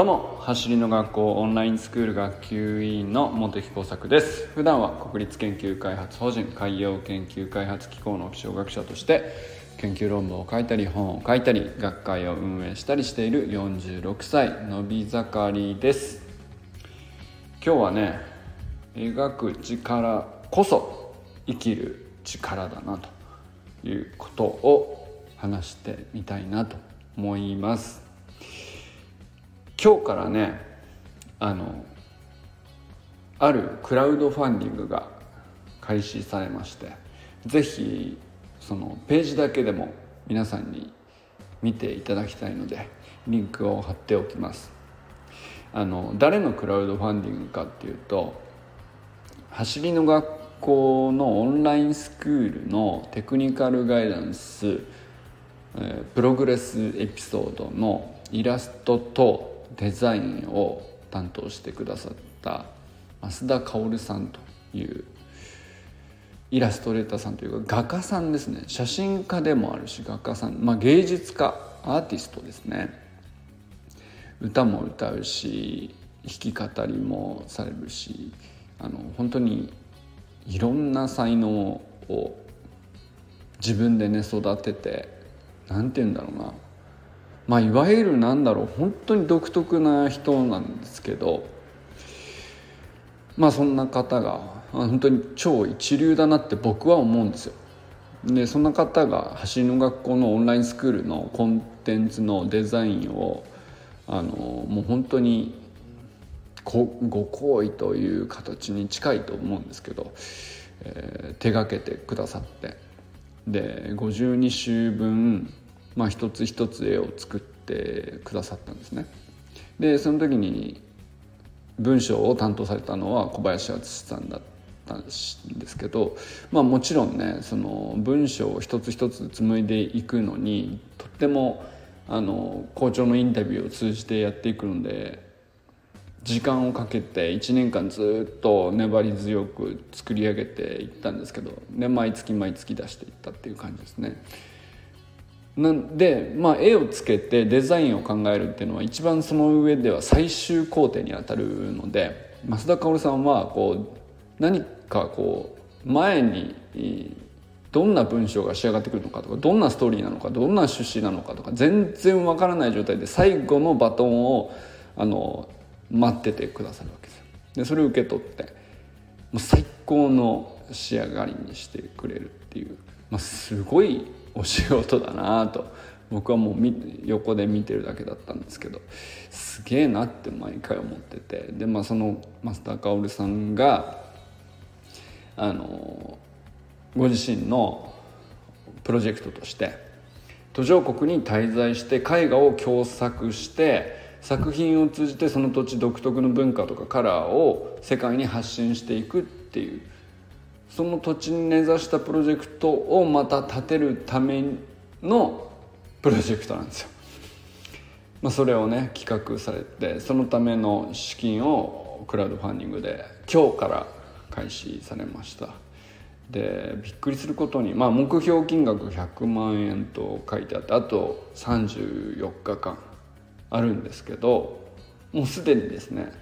どうも走りの学校オンラインスクール学級委員の本木耕作です。普段は国立研究開発法人海洋研究開発機構の気象学者として研究論文を書いたり本を書いたり学会を運営したりしている46歳のび盛りです。今日はね描く力こそ生きる力だなということを話してみたいなと思います。今日からねあのあるクラウドファンディングが開始されまして是非そのページだけでも皆さんに見ていただきたいのでリンクを貼っておきます。あの誰のクラウドファンディングかっていうと走りの学校のオンラインスクールのテクニカルガイダンス、プログレスエピソードのイラストとデザインを担当してくださった増田薫さんというイラストレーターさんというか画家さんですね。写真家でもあるし画家さん、まあ、芸術家アーティストですね。歌も歌うし弾き語りもされるしあの本当にいろんな才能を自分でね育てて何て言うんだろうな。まあいわゆるなんだろう本当に独特な人なんですけどまあそんな方が本当に超一流だなって僕は思うんですよ。でそんな方が走りの学校のオンラインスクールのコンテンツのデザインをあのもう本当にご好意という形に近いと思うんですけど、えー、手がけてくださってで52週分まあ、一つ一つ絵を作ってくださったんですね。でその時に文章を担当されたのは小林敦さんだったんですけど、まあ、もちろんねその文章を一つ一つ紡いでいくのにとってもあの校長のインタビューを通じてやっていくので時間をかけて1年間ずっと粘り強く作り上げていったんですけどで毎月毎月出していったっていう感じですね。なんで、まあ、絵をつけてデザインを考えるっていうのは一番その上では最終工程にあたるので増田薫さんはこう何かこう前にどんな文章が仕上がってくるのかとかどんなストーリーなのかどんな趣旨なのかとか全然わからない状態で最後のバトンをあの待っててくださるわけですよ。でそれを受け取ってもう最高の仕上がりにしてくれるっていう、まあ、すごいお仕事だなと。僕はもう横で見てるだけだったんですけどすげえなって毎回思ってて。でまあそのマスター薫さんがあのご自身のプロジェクトとして途上国に滞在して絵画を共作して作品を通じてその土地独特の文化とかカラーを世界に発信していくっていうその土地に根ざしたプロジェクトをまた立てるためのプロジェクトなんですよ。まあ、それをね企画されてそのための資金をクラウドファンディングで今日から開始されましたでびっくりすることに、まあ、目標金額100万円と書いてあってあと34日間あるんですけどもうすでにですね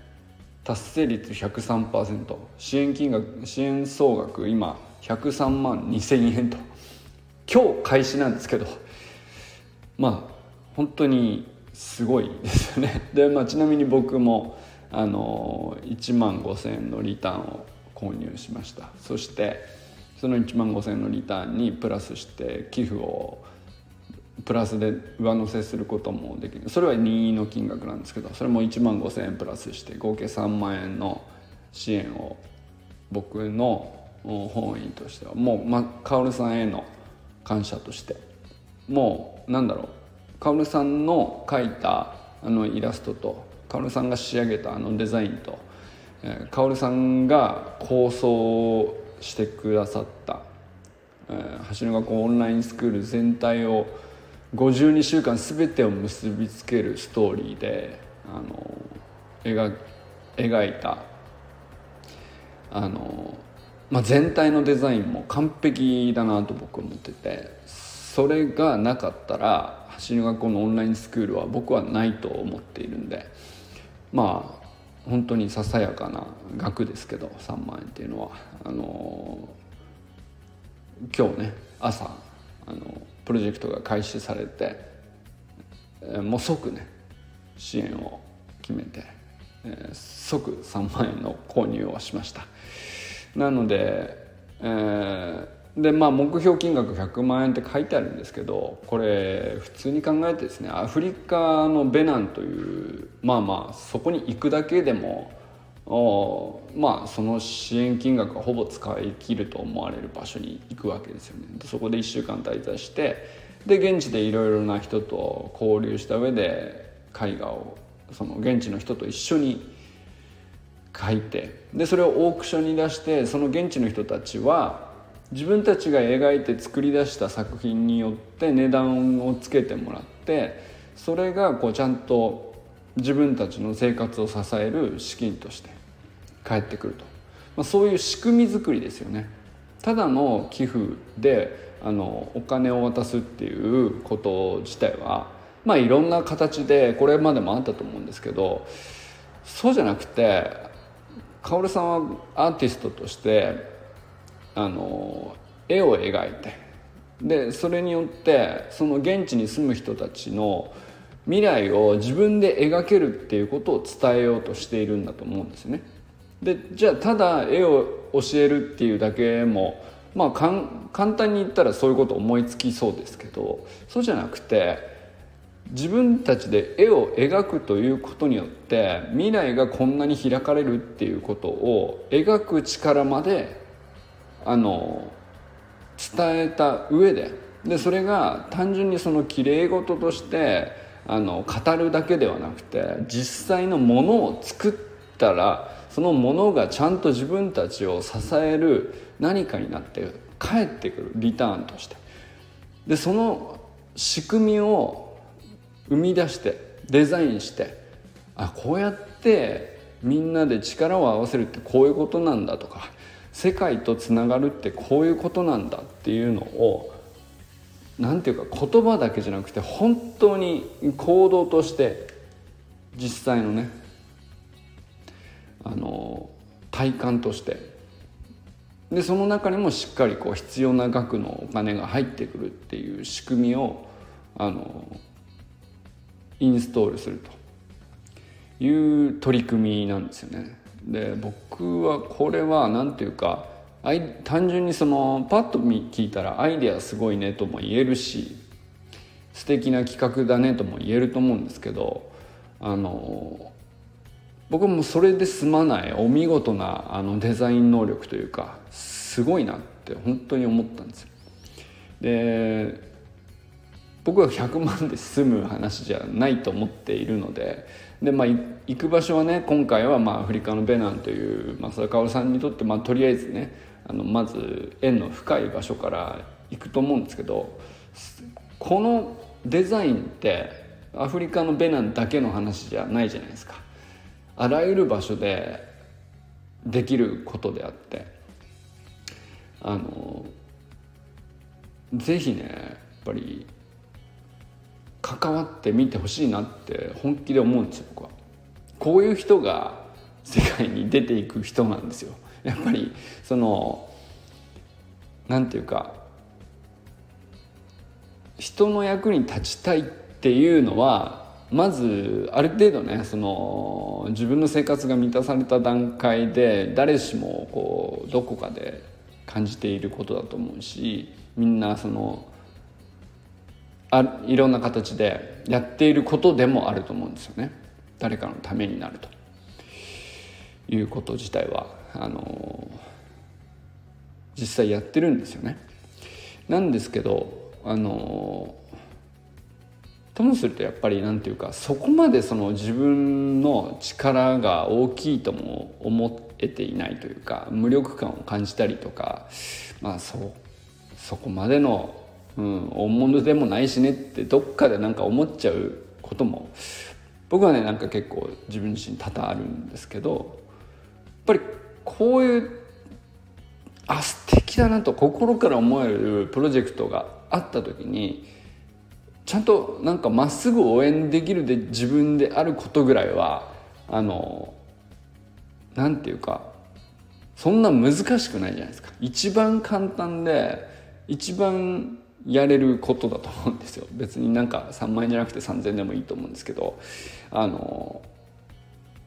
達成率103%支援金額支援総額今103万2000円と。今日開始なんですけど。まあ本当にすごいですよね。で、まあ、ちなみに僕もあの1万5000円のリターンを購入しました。そしてその1万5000円のリターンにプラスして寄付をプラスで上乗せすることもできる。それは任意の金額なんですけどそれも1万5,000円プラスして合計3万円の支援を僕の本意としてはもう、ま、薫さんへの感謝として。もうなんだろう。薫さんの描いたあのイラストと薫さんが仕上げたあのデザインと、薫さんが構想してくださった、えー、橋の学校オンラインスクール全体を52週間全てを結びつけるストーリーであの描描いたあの、まあ、全体のデザインも完璧だなと僕は思っててそれがなかったら走り学校のオンラインスクールは僕はないと思っているんでまあ本当にささやかな額ですけど3万円っていうのは。あの今日ね朝あのプロジェクトが開始されてもう即ね支援を決めて、即3万円の購入をしました。なので、えー、でまあ目標金額100万円って書いてあるんですけどこれ普通に考えてですねアフリカのベナンというまあまあそこに行くだけでもおまあその支援金額はほぼ使い切ると思われる場所に行くわけですよね。そこで1週間滞在してで現地でいろいろな人と交流した上で絵画をその現地の人と一緒に描いてでそれをオークションに出してその現地の人たちは自分たちが描いて作り出した作品によって値段をつけてもらってそれがこうちゃんと自分たちの生活を支える資金として返ってくると、まあ、そういう仕組み作りですよねただの寄付であのお金を渡すっていうこと自体はまあいろんな形でこれまでもあったと思うんですけどそうじゃなくて薫さんはアーティストとしてあの絵を描いてでそれによってその現地に住む人たちの未来を自分で描けるっていうことを伝えようとしているんだと思うんですね。でじゃあただ絵を教えるっていうだけもまあ簡単に言ったらそういうこと思いつきそうですけどそうじゃなくて自分たちで絵を描くということによって未来がこんなに開かれるっていうことを描く力まであの伝えた上ででそれが単純にそのきれい事としてあの語るだけではなくて実際のものを作ったらそのものがちゃんと自分たちを支える何かになって帰ってくるリターンとして。でその仕組みを生み出してデザインしてあこうやってみんなで力を合わせるってこういうことなんだとか世界とつながるってこういうことなんだっていうのを何て言うか言葉だけじゃなくて本当に行動として実際のねあの体感としてでその中にもしっかりこう必要な額のお金が入ってくるっていう仕組みをあのインストールするという取り組みなんですよね。で僕はこれは何ていうか単純にそのパッと聞いたらアイデアすごいねとも言えるし素敵な企画だねとも言えると思うんですけどあの僕もそれで済まないお見事なあのデザイン能力というかすごいなって本当に思ったんですよ。で僕は100万で済む話じゃないと思っているのでで、まあ、行く場所はね今回はまあアフリカのベナンという、まあ、それ薫さんにとって、まあ、とりあえずねあのまず縁の深い場所から行くと思うんですけどこのデザインってアフリカのベナンだけの話じゃないじゃないですか。あらゆる場所でできることであってあのぜひねやっぱり関わってみてほしいなって本気で思うんですよ僕は。こういう人が世界に出ていく人なんですよ。やっぱりそのなんていうか人の役に立ちたいっていうのはまずある程度ねその自分の生活が満たされた段階で誰しもこうどこかで感じていることだと思うしみんなそのあいろんな形でやっていることでもあると思うんですよね。誰かのためになると。いうこと自体はあの実際やってるんですよね。なんですけどあのともするとやっぱりなんていうかそこまでその自分の力が大きいとも思えていないというか無力感を感じたりとかまあそそこまでのうん、大物でもないしねってどっかでなんか思っちゃうことも僕はねなんか結構自分自身多々あるんですけどやっぱりこういうあ素敵だなと心から思えるプロジェクトがあった時にちゃんとなんかまっすぐ応援できるで自分であることぐらいはあのなんていうかそんな難しくないじゃないですか。一番簡単で一番やれることだと思うんですよ。別になんか3万円じゃなくて3,000円でもいいと思うんですけどあの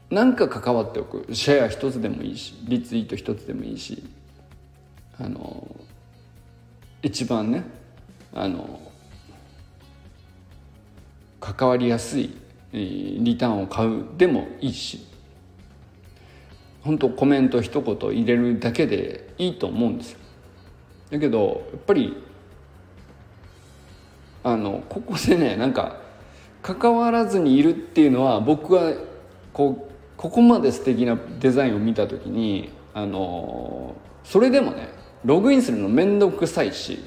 なんか関わっておく。シェア一つでもいいしリツイート一つでもいいしあの一番ねあの関わりやすいリターンを買うでもいいし本当コメント一言入れるだけでいいと思うんですよ。だけどやっぱりあのここでねなんか関わらずにいるっていうのは僕はこうここまで素敵なデザインを見た時にあのそれでもねログインするの面倒くさいし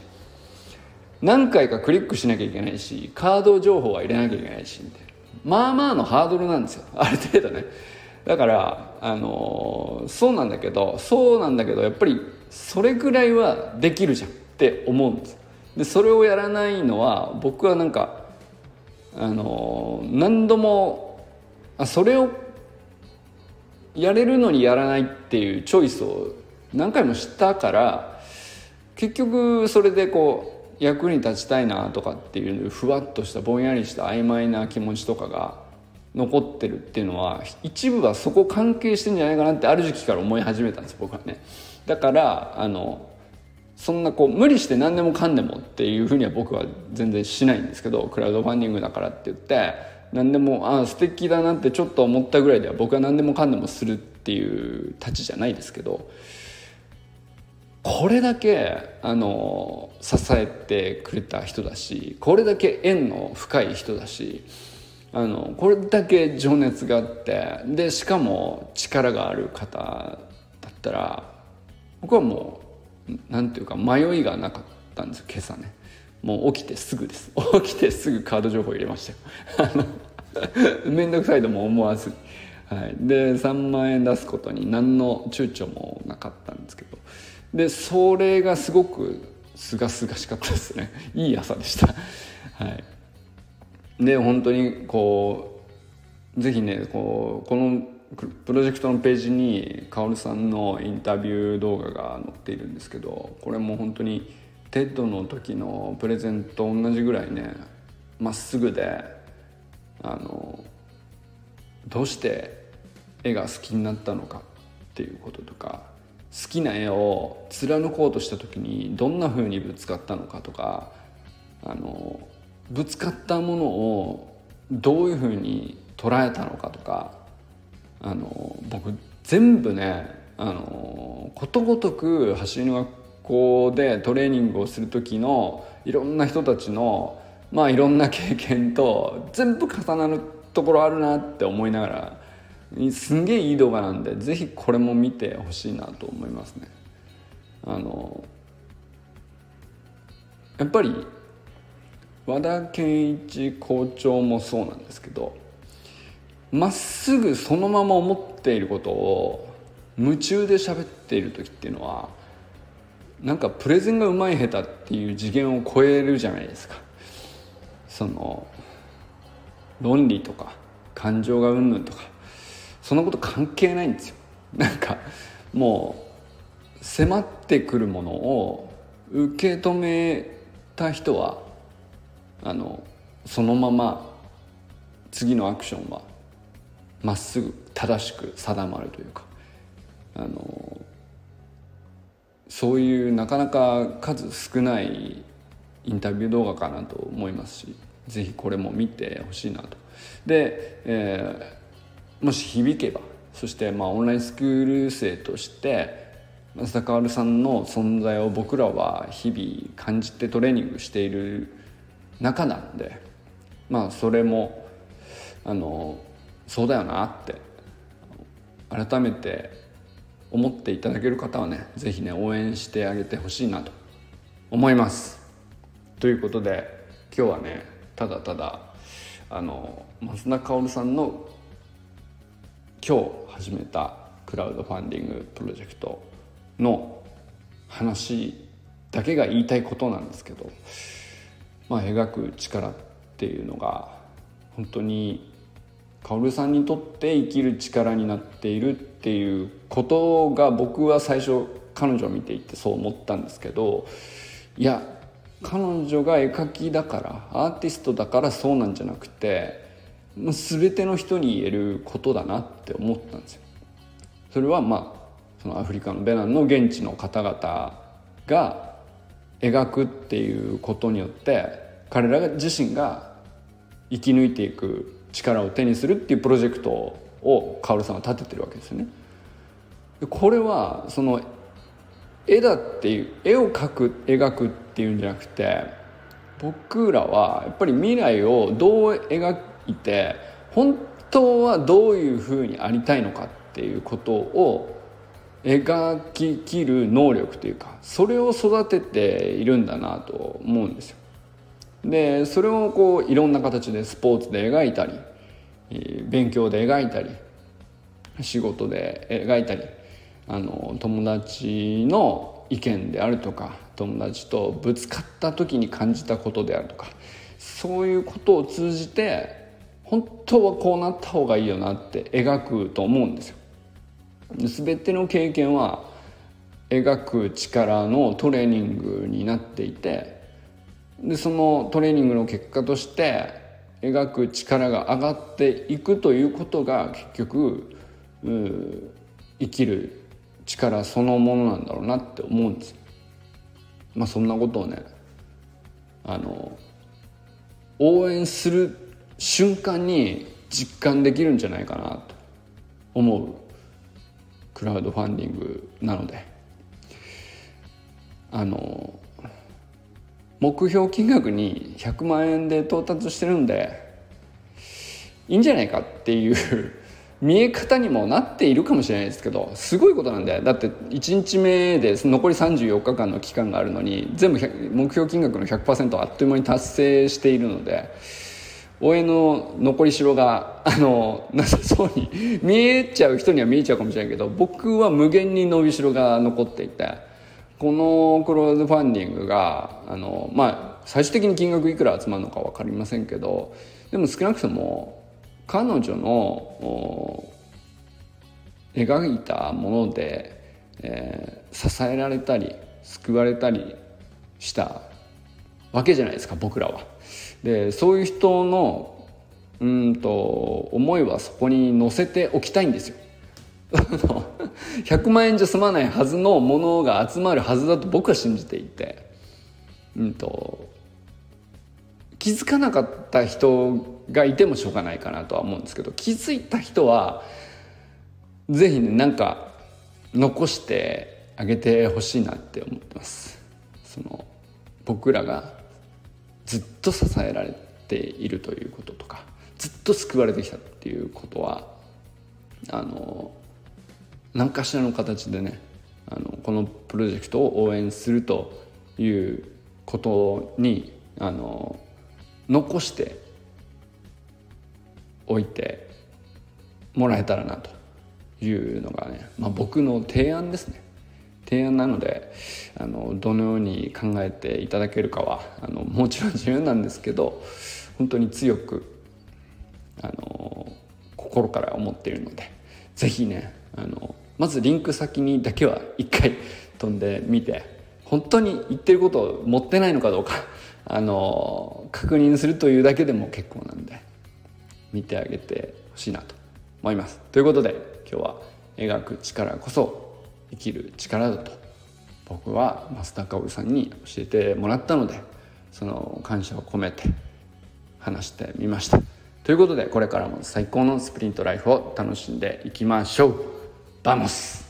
何回かクリックしなきゃいけないしカード情報は入れなきゃいけないしみたいな。まあまあのハードルなんですよ。ある程度ね。だからあのそうなんだけどそうなんだけどやっぱりそれぐらいはできるじゃんって思うんです。でそれをやらないのは僕はなんかあの何度もあそれをやれるのにやらないっていうチョイスを何回もしたから結局それでこう役に立ちたいなとかっていうふわっとしたぼんやりした曖昧な気持ちとかが残ってるっていうのは一部はそこ関係してんじゃないかなってある時期から思い始めたんです僕はね。だからあのそんなこう無理して何でもかんでもっていうふうには僕は全然しないんですけどクラウドファンディングだからって言って何でもああ素敵だなってちょっと思ったぐらいでは僕は何でもかんでもするっていうたちじゃないですけどこれだけあの支えてくれた人だしこれだけ縁の深い人だしあのこれだけ情熱があってでしかも力がある方だったら僕はもうなんていうか迷いがなかったんですよ今朝ね。もう起きてすぐです。起きてすぐカード情報入れましたよ。面倒くさいとも思わずはい、で3万円出すことに何の躊躇もなかったんですけど。でそれがすごくすがすがしかったですね。いい朝でした。はい。で本当にこうぜひねこうこのプロジェクトのページにカオルさんのインタビュー動画が載っているんですけどこれも本当に TED の時のプレゼント同じぐらいねまっすぐであのどうして絵が好きになったのかっていうこととか好きな絵を貫こうとした時にどんな風にぶつかったのかとかあのぶつかったものをどういうふうに捉えたのかとかあの僕全部ねあのことごとく走りの学校でトレーニングをする時のいろんな人たちのまあいろんな経験と全部重なるところあるなって思いながらすんげえいい動画なんで是非これも見てほしいなと思いますね。あのやっぱり和田健一校長もそうなんですけどまっすぐそのまま思っていることを夢中で喋っている時っていうのはなんかプレゼンがうまい下手っていう次元を超えるじゃないですかその論理とか感情がうんぬんとかそんなこと関係ないんですよ なんかもう迫ってくるものを受け止めた人はあのそのまま次のアクションはまっすぐ正しく定まるというかあのそういうなかなか数少ないインタビュー動画かなと思いますしぜひこれも見てほしいなと。で、えー、もし響けばそしてまあオンラインスクール生として増田薫さんの存在を僕らは日々感じてトレーニングしている中なんでまあそれもあのそうだよなって改めて思っていただける方はね是非ね応援してあげてほしいなと思います。ということで今日はねただただあの増田薫さんの今日始めたクラウドファンディングプロジェクトの話だけが言いたいことなんですけどまあ、描く力っていうのが本当に薫さんにとって生きる力になっているっていうことが僕は最初彼女を見ていてそう思ったんですけどいや彼女が絵描きだからアーティストだからそうなんじゃなくてもう全ての人に言えることだなって思ったんですよ。それはまあそのアフリカのベナンの現地の方々が描くっていうことによって彼ら自身が生き抜いていく力を手にするっていうプロジェクトをカオルさんは立ててるわけですよね。これはその絵だっていう絵を描く描くっていうんじゃなくて僕らはやっぱり未来をどう描いて本当はどういうふうにありたいのかっていうことを描ききる能力というかそれを育てているんだなと思うんですよ。でそれをこういろんな形でスポーツで描いたり勉強で描いたり仕事で描いたりあの友達の意見であるとか友達とぶつかった時に感じたことであるとかそういうことを通じて本当はこうなった方がいいよなって描くと思うんですよ。全ての経験は描く力のトレーニングになっていてでそのトレーニングの結果として描く力が上がっていくということが結局生きる力そのものなんだろうなって思うんです。まあ、そんなことをねあの応援する瞬間に実感できるんじゃないかなと思う。クラウドファンディングなので。あの目標金額に100万円で到達してるんでいいんじゃないかっていう 見え方にもなっているかもしれないですけどすごいことなんだよだって1日目で残り34日間の期間があるのに全部目標金額の100%あっという間に達成しているので応援の残りしろがあのなさそうに 見えちゃう人には見えちゃうかもしれないけど僕は無限に伸びしろが残っていてこのクローズファンディングがあのまあ最終的に金額いくら集まるのか分かりませんけどでも少なくとも彼女の描いたもので、えー、支えられたり救われたりしたわけじゃないですか僕らは。でそういう人のうんと思いはそこに乗せておきたいんですよ。100万円じゃ済まないはずのものが集まるはずだと僕は信じていて、うんと気づかなかった人がいてもしょうがないかなとは思うんですけど気づいた人は是非ねなんか残してあげてほしいなって思ってますその僕らがずっと支えられているということとかずっと救われてきたっていうことはあの何かしらの形でねあのこのプロジェクトを応援するということにあの残しておいてもらえたらなというのがね、まあ、僕の提案ですね。提案なのであのどのように考えていただけるかはあのもちろん自由なんですけど本当に強くあの心から思っているので是非ねあのまずリンク先にだけは一回飛んでみて本当に言ってることを持ってないのかどうかあの確認するというだけでも結構なんで見てあげてほしいなと思います。ということで今日は描く力こそ生きる力だと僕は増田香織さんに教えてもらったのでその感謝を込めて話してみました。ということでこれからも最高のスプリントライフを楽しんでいきましょう。 Vamos